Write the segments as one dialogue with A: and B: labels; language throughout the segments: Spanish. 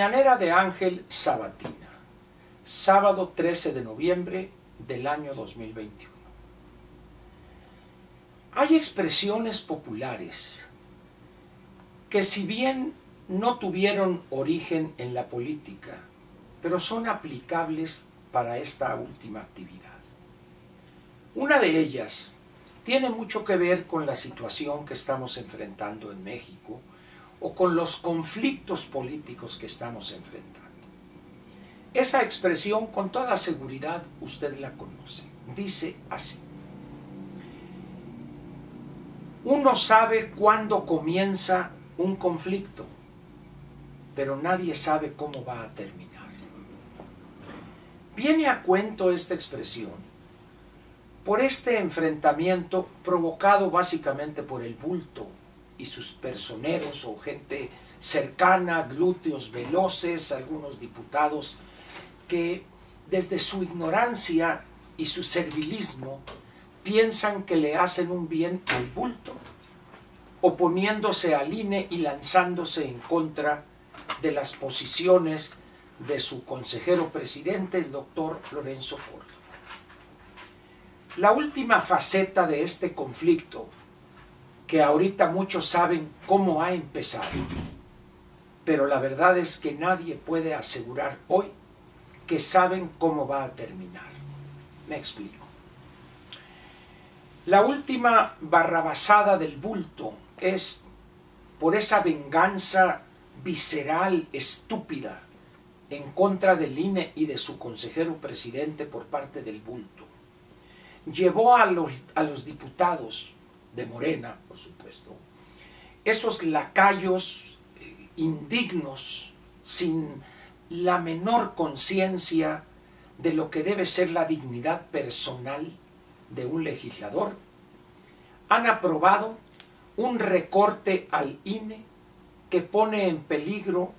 A: mañanera de Ángel Sabatina, sábado 13 de noviembre del año 2021. Hay expresiones populares que si bien no tuvieron origen en la política, pero son aplicables para esta última actividad. Una de ellas tiene mucho que ver con la situación que estamos enfrentando en México o con los conflictos políticos que estamos enfrentando. Esa expresión con toda seguridad usted la conoce. Dice así. Uno sabe cuándo comienza un conflicto, pero nadie sabe cómo va a terminar. Viene a cuento esta expresión por este enfrentamiento provocado básicamente por el bulto y sus personeros o gente cercana, glúteos veloces, algunos diputados, que desde su ignorancia y su servilismo piensan que le hacen un bien al bulto, oponiéndose al INE y lanzándose en contra de las posiciones de su consejero presidente, el doctor Lorenzo Córdoba. La última faceta de este conflicto, que ahorita muchos saben cómo ha empezado, pero la verdad es que nadie puede asegurar hoy que saben cómo va a terminar. Me explico. La última barrabasada del bulto es por esa venganza visceral, estúpida, en contra del INE y de su consejero presidente por parte del bulto. Llevó a los, a los diputados de Morena, por supuesto, esos lacayos eh, indignos, sin la menor conciencia de lo que debe ser la dignidad personal de un legislador, han aprobado un recorte al INE que pone en peligro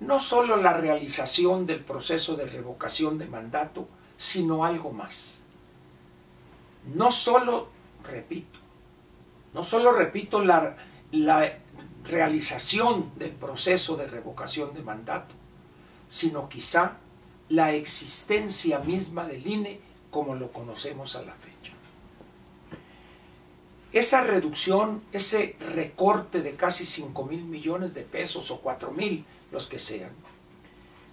A: no solo la realización del proceso de revocación de mandato, sino algo más. No solo, repito, no solo repito la, realización del proceso de revocación de mandato, sino quizá la existencia misma del INE como lo conocemos a la fecha. Esa reducción, ese recorte de casi 5 mil millones de pesos o 4 mil, los que sean,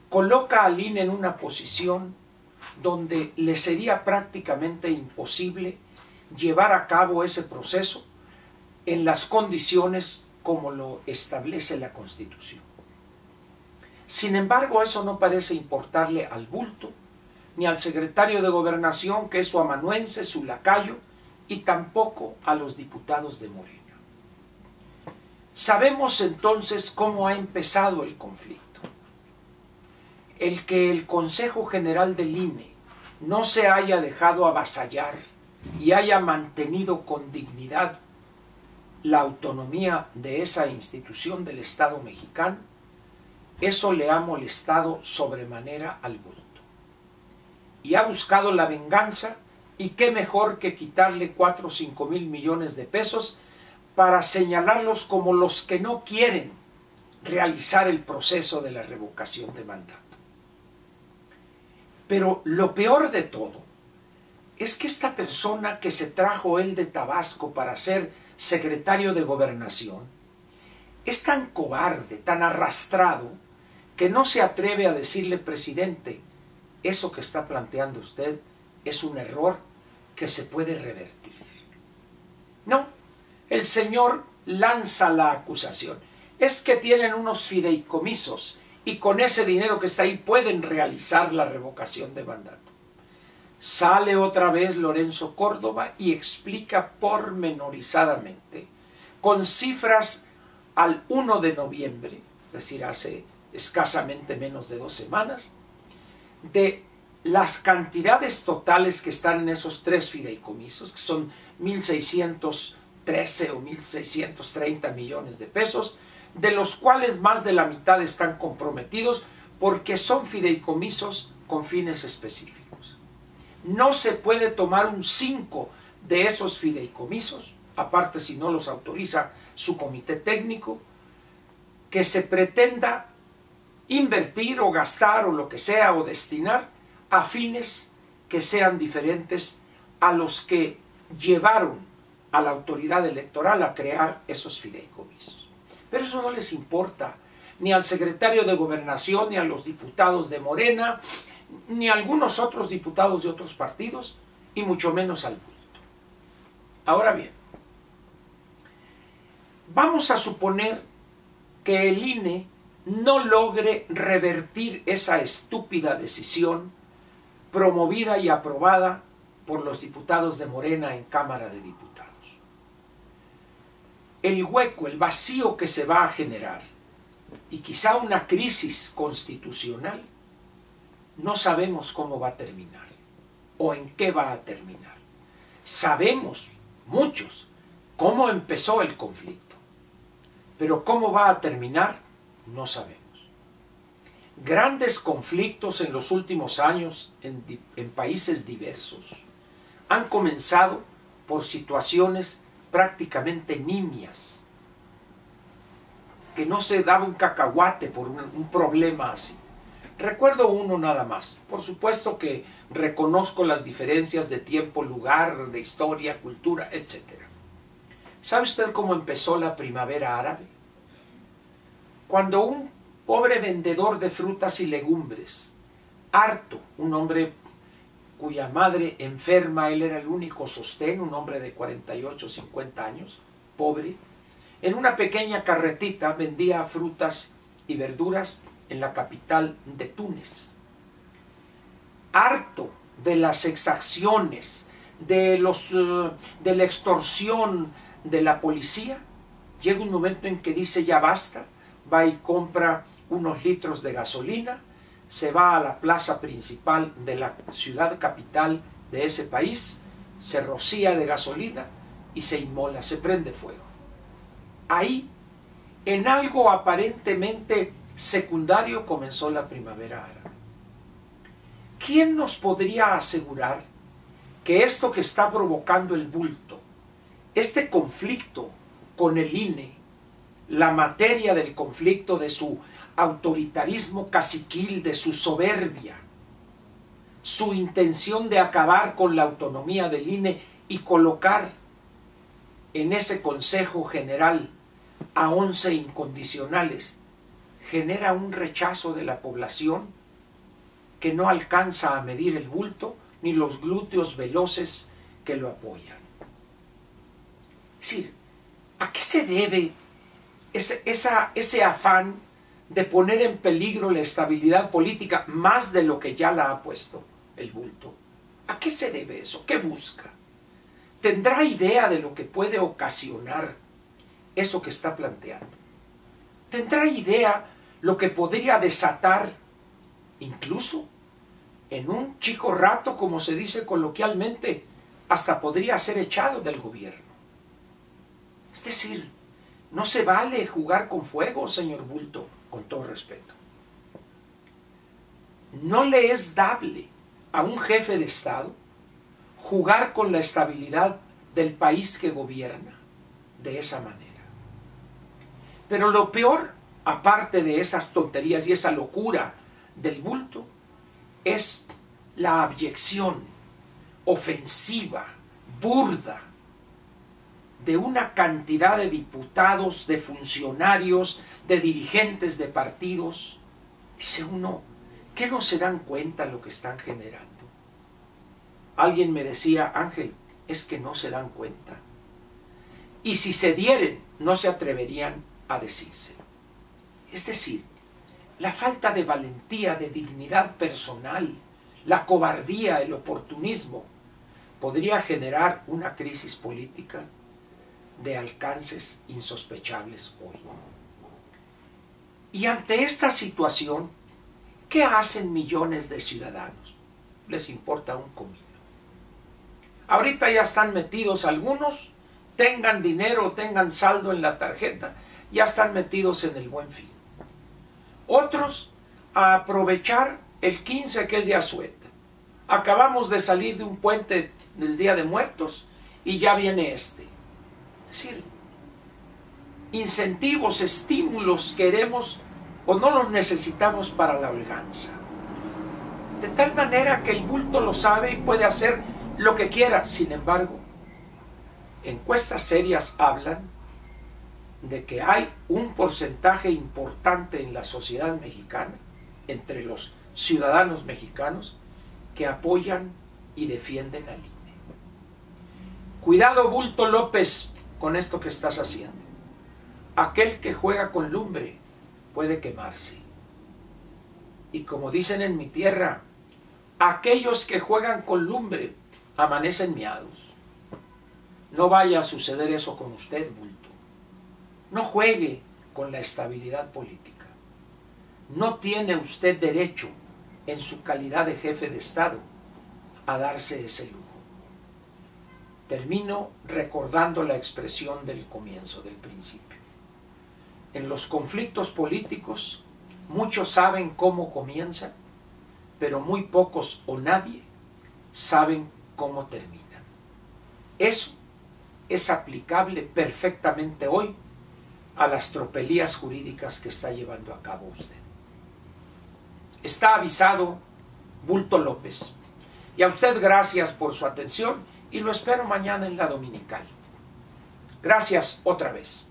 A: coloca al INE en una posición donde le sería prácticamente imposible llevar a cabo ese proceso en las condiciones como lo establece la Constitución. Sin embargo, eso no parece importarle al bulto, ni al secretario de gobernación, que es su amanuense, su lacayo, y tampoco a los diputados de Morena. Sabemos entonces cómo ha empezado el conflicto. El que el Consejo General del INE no se haya dejado avasallar y haya mantenido con dignidad la autonomía de esa institución del Estado mexicano, eso le ha molestado sobremanera al bulto. Y ha buscado la venganza, y qué mejor que quitarle cuatro o cinco mil millones de pesos para señalarlos como los que no quieren realizar el proceso de la revocación de mandato. Pero lo peor de todo es que esta persona que se trajo él de Tabasco para ser secretario de gobernación es tan cobarde, tan arrastrado, que no se atreve a decirle, presidente, eso que está planteando usted es un error que se puede revertir. No, el Señor lanza la acusación. Es que tienen unos fideicomisos y con ese dinero que está ahí pueden realizar la revocación de mandato. Sale otra vez Lorenzo Córdoba y explica pormenorizadamente, con cifras al 1 de noviembre, es decir, hace escasamente menos de dos semanas, de las cantidades totales que están en esos tres fideicomisos, que son 1.613 o 1.630 millones de pesos, de los cuales más de la mitad están comprometidos porque son fideicomisos con fines específicos. No se puede tomar un 5 de esos fideicomisos, aparte si no los autoriza su comité técnico, que se pretenda invertir o gastar o lo que sea o destinar a fines que sean diferentes a los que llevaron a la autoridad electoral a crear esos fideicomisos. Pero eso no les importa ni al secretario de gobernación, ni a los diputados de Morena, ni algunos otros diputados de otros partidos, y mucho menos al bulto. Ahora bien, vamos a suponer que el INE no logre revertir esa estúpida decisión promovida y aprobada por los diputados de Morena en Cámara de Diputados. El hueco, el vacío que se va a generar y quizá una crisis constitucional, no sabemos cómo va a terminar o en qué va a terminar. Sabemos, muchos, cómo empezó el conflicto, pero cómo va a terminar, no sabemos. Grandes conflictos en los últimos años en, países diversos han comenzado por situaciones prácticamente nimias, que no se daba un cacahuate por un, problema así. Recuerdo uno nada más. Por supuesto que reconozco las diferencias de tiempo, lugar, de historia, cultura, etc. ¿Sabe usted cómo empezó la primavera árabe? Cuando un pobre vendedor de frutas y legumbres, harto, un hombre cuya madre enferma, él era el único sostén, un hombre de 48, 50 años, pobre, en una pequeña carretita vendía frutas y verduras en la capital de Túnez. Harto de las exacciones, de, los, eh, de la extorsión de la policía, llega un momento en que dice ya basta, va y compra unos litros de gasolina, se va a la plaza principal de la ciudad capital de ese país, se rocía de gasolina y se inmola, se prende fuego. Ahí, en algo aparentemente secundario, comenzó la primavera árabe. ¿Quién nos podría asegurar que esto que está provocando el bulto, este conflicto con el INE, la materia del conflicto de su autoritarismo caciquil, de su soberbia, su intención de acabar con la autonomía del INE y colocar en ese Consejo General a once incondicionales, genera un rechazo de la población que no alcanza a medir el bulto ni los glúteos veloces que lo apoyan. Es decir, ¿a qué se debe ese, ese afán de poner en peligro la estabilidad política más de lo que ya la ha puesto el bulto. ¿A qué se debe eso? ¿Qué busca? ¿Tendrá idea de lo que puede ocasionar eso que está planteando? ¿Tendrá idea lo que podría desatar incluso en un chico rato, como se dice coloquialmente, hasta podría ser echado del gobierno? Es decir, no se vale jugar con fuego, señor Bulto con todo respeto. No le es dable a un jefe de Estado jugar con la estabilidad del país que gobierna de esa manera. Pero lo peor, aparte de esas tonterías y esa locura del bulto, es la abyección ofensiva, burda, de una cantidad de diputados, de funcionarios, de dirigentes de partidos, dice uno, ¿qué no se dan cuenta lo que están generando? Alguien me decía, Ángel, es que no se dan cuenta. Y si se dieren, no se atreverían a decírselo. Es decir, la falta de valentía, de dignidad personal, la cobardía, el oportunismo, podría generar una crisis política de alcances insospechables hoy. Y ante esta situación, ¿qué hacen millones de ciudadanos? Les importa un comino. Ahorita ya están metidos algunos, tengan dinero, tengan saldo en la tarjeta, ya están metidos en el buen fin. Otros a aprovechar el 15 que es de Azueta. Acabamos de salir de un puente del Día de Muertos y ya viene este. Es decir, incentivos, estímulos queremos o no los necesitamos para la holganza. De tal manera que el bulto lo sabe y puede hacer lo que quiera. Sin embargo, encuestas serias hablan de que hay un porcentaje importante en la sociedad mexicana, entre los ciudadanos mexicanos, que apoyan y defienden al INE. Cuidado, Bulto López, con esto que estás haciendo. Aquel que juega con lumbre puede quemarse. Y como dicen en mi tierra, aquellos que juegan con lumbre amanecen miados. No vaya a suceder eso con usted, Bulto. No juegue con la estabilidad política. No tiene usted derecho, en su calidad de jefe de Estado, a darse ese lujo. Termino recordando la expresión del comienzo, del principio. En los conflictos políticos, muchos saben cómo comienzan, pero muy pocos o nadie saben cómo terminan. Eso es aplicable perfectamente hoy a las tropelías jurídicas que está llevando a cabo usted. Está avisado Bulto López. Y a usted gracias por su atención y lo espero mañana en la dominical. Gracias otra vez.